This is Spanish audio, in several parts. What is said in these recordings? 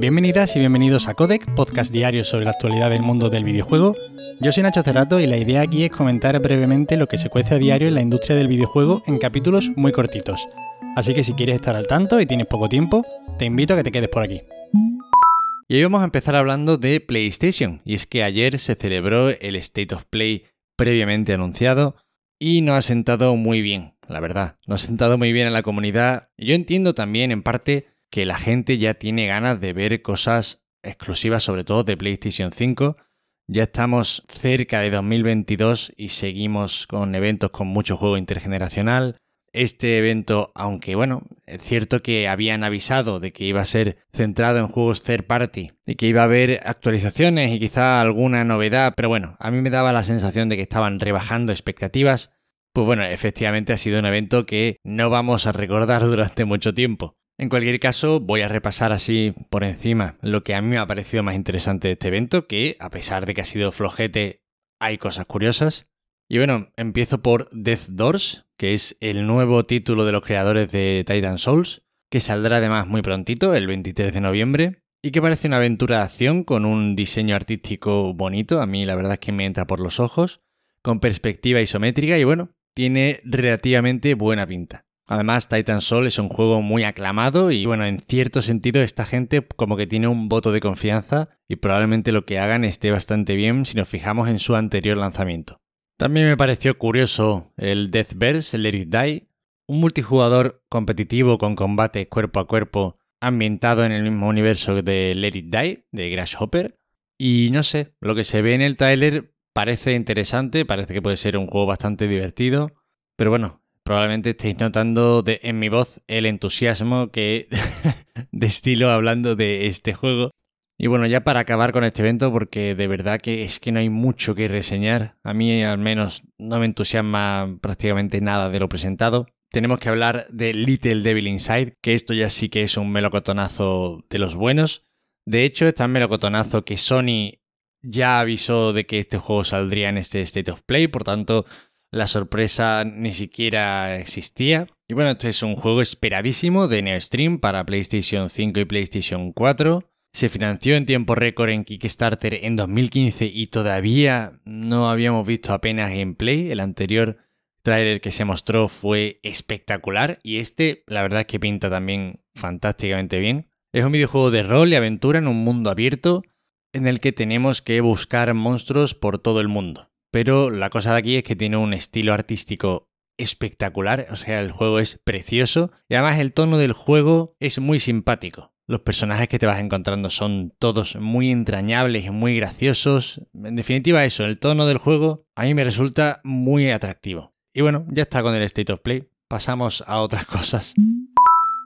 Bienvenidas y bienvenidos a Codec, podcast diario sobre la actualidad del mundo del videojuego. Yo soy Nacho Cerrato y la idea aquí es comentar brevemente lo que se cuece a diario en la industria del videojuego en capítulos muy cortitos. Así que si quieres estar al tanto y tienes poco tiempo, te invito a que te quedes por aquí. Y hoy vamos a empezar hablando de PlayStation. Y es que ayer se celebró el State of Play previamente anunciado y no ha sentado muy bien, la verdad. No ha sentado muy bien a la comunidad. Yo entiendo también en parte que la gente ya tiene ganas de ver cosas exclusivas, sobre todo de PlayStation 5. Ya estamos cerca de 2022 y seguimos con eventos con mucho juego intergeneracional. Este evento, aunque bueno, es cierto que habían avisado de que iba a ser centrado en juegos third party y que iba a haber actualizaciones y quizá alguna novedad, pero bueno, a mí me daba la sensación de que estaban rebajando expectativas. Pues bueno, efectivamente ha sido un evento que no vamos a recordar durante mucho tiempo. En cualquier caso, voy a repasar así por encima lo que a mí me ha parecido más interesante de este evento, que a pesar de que ha sido flojete, hay cosas curiosas. Y bueno, empiezo por Death Doors, que es el nuevo título de los creadores de Titan Souls, que saldrá además muy prontito, el 23 de noviembre, y que parece una aventura de acción con un diseño artístico bonito, a mí la verdad es que me entra por los ojos, con perspectiva isométrica y bueno, tiene relativamente buena pinta. Además, Titan Soul es un juego muy aclamado y bueno, en cierto sentido esta gente como que tiene un voto de confianza y probablemente lo que hagan esté bastante bien si nos fijamos en su anterior lanzamiento. También me pareció curioso el Deathverse, el It Die, un multijugador competitivo con combate cuerpo a cuerpo ambientado en el mismo universo de Let It Die, de Grasshopper. Y no sé, lo que se ve en el trailer parece interesante, parece que puede ser un juego bastante divertido, pero bueno, probablemente estéis notando en mi voz el entusiasmo que destilo hablando de este juego. Y bueno, ya para acabar con este evento, porque de verdad que es que no hay mucho que reseñar, a mí al menos no me entusiasma prácticamente nada de lo presentado. Tenemos que hablar de Little Devil Inside, que esto ya sí que es un melocotonazo de los buenos. De hecho, es tan melocotonazo que Sony ya avisó de que este juego saldría en este State of Play, por tanto, la sorpresa ni siquiera existía. Y bueno, este es un juego esperadísimo de NeoStream para PlayStation 5 y PlayStation 4. Se financió en tiempo récord en Kickstarter en 2015 y todavía no habíamos visto apenas gameplay. El anterior trailer que se mostró fue espectacular y este la verdad es que pinta también fantásticamente bien. Es un videojuego de rol y aventura en un mundo abierto en el que tenemos que buscar monstruos por todo el mundo. Pero la cosa de aquí es que tiene un estilo artístico espectacular, o sea, el juego es precioso y además el tono del juego es muy simpático. Los personajes que te vas encontrando son todos muy entrañables y muy graciosos. En definitiva eso, el tono del juego a mí me resulta muy atractivo. Y bueno, ya está con el State of Play. Pasamos a otras cosas.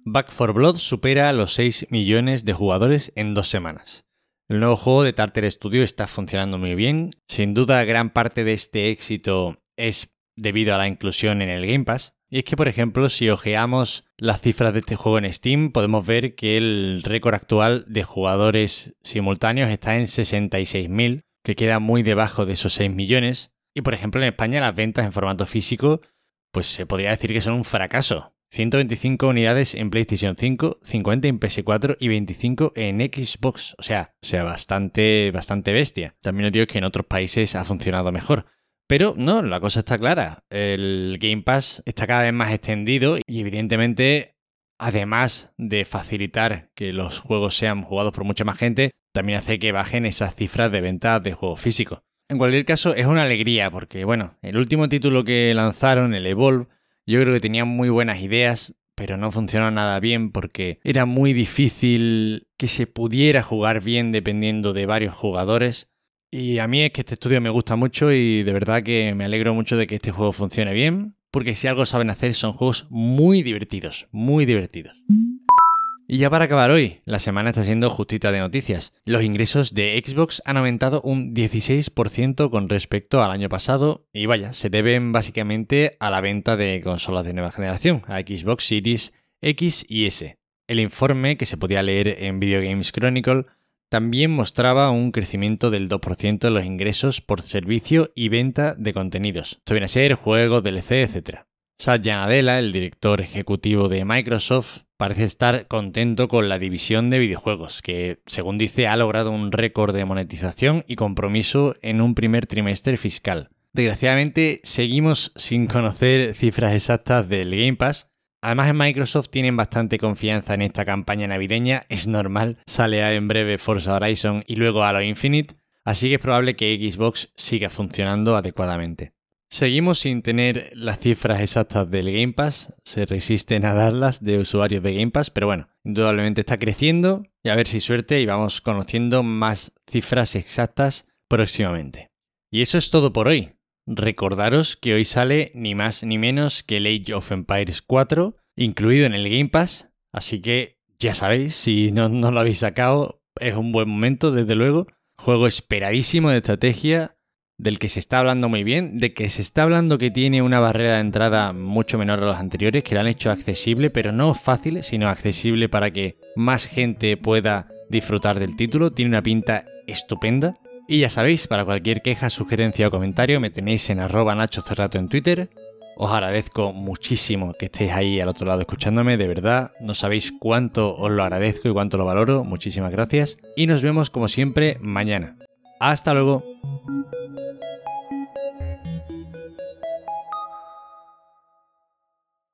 Back for Blood supera los 6 millones de jugadores en dos semanas. El nuevo juego de Tartar Studio está funcionando muy bien. Sin duda, gran parte de este éxito es debido a la inclusión en el Game Pass. Y es que, por ejemplo, si ojeamos las cifras de este juego en Steam, podemos ver que el récord actual de jugadores simultáneos está en 66.000, que queda muy debajo de esos 6 millones. Y, por ejemplo, en España las ventas en formato físico, pues se podría decir que son un fracaso. 125 unidades en PlayStation 5, 50 en PS4 y 25 en Xbox. O sea, o sea, bastante, bastante bestia. También os digo que en otros países ha funcionado mejor. Pero no, la cosa está clara. El Game Pass está cada vez más extendido y evidentemente, además de facilitar que los juegos sean jugados por mucha más gente, también hace que bajen esas cifras de ventas de juegos físicos. En cualquier caso, es una alegría porque, bueno, el último título que lanzaron, el Evolve, yo creo que tenían muy buenas ideas, pero no funcionó nada bien porque era muy difícil que se pudiera jugar bien dependiendo de varios jugadores. Y a mí es que este estudio me gusta mucho y de verdad que me alegro mucho de que este juego funcione bien, porque si algo saben hacer son juegos muy divertidos, muy divertidos. Y ya para acabar hoy, la semana está siendo justita de noticias. Los ingresos de Xbox han aumentado un 16% con respecto al año pasado y vaya, se deben básicamente a la venta de consolas de nueva generación, a Xbox Series X y S. El informe que se podía leer en Video Games Chronicle también mostraba un crecimiento del 2% en los ingresos por servicio y venta de contenidos. Esto viene a ser juegos, DLC, etc. Satya Nadella, el director ejecutivo de Microsoft, parece estar contento con la división de videojuegos, que según dice ha logrado un récord de monetización y compromiso en un primer trimestre fiscal. Desgraciadamente seguimos sin conocer cifras exactas del Game Pass. Además en Microsoft tienen bastante confianza en esta campaña navideña, es normal, sale en breve Forza Horizon y luego Halo Infinite, así que es probable que Xbox siga funcionando adecuadamente. Seguimos sin tener las cifras exactas del Game Pass, se resisten a darlas de usuarios de Game Pass, pero bueno, indudablemente está creciendo y a ver si suerte y vamos conociendo más cifras exactas próximamente. Y eso es todo por hoy. Recordaros que hoy sale ni más ni menos que el Age of Empires 4, incluido en el Game Pass, así que ya sabéis, si no, no lo habéis sacado, es un buen momento, desde luego. Juego esperadísimo de estrategia, del que se está hablando muy bien, de que se está hablando que tiene una barrera de entrada mucho menor a los anteriores, que lo han hecho accesible, pero no fácil, sino accesible para que más gente pueda disfrutar del título. Tiene una pinta estupenda. Y ya sabéis, para cualquier queja, sugerencia o comentario me tenéis en arroba Nacho Cerrato en Twitter. Os agradezco muchísimo que estéis ahí al otro lado escuchándome, de verdad, no sabéis cuánto os lo agradezco y cuánto lo valoro, muchísimas gracias. Y nos vemos como siempre mañana. Hasta luego.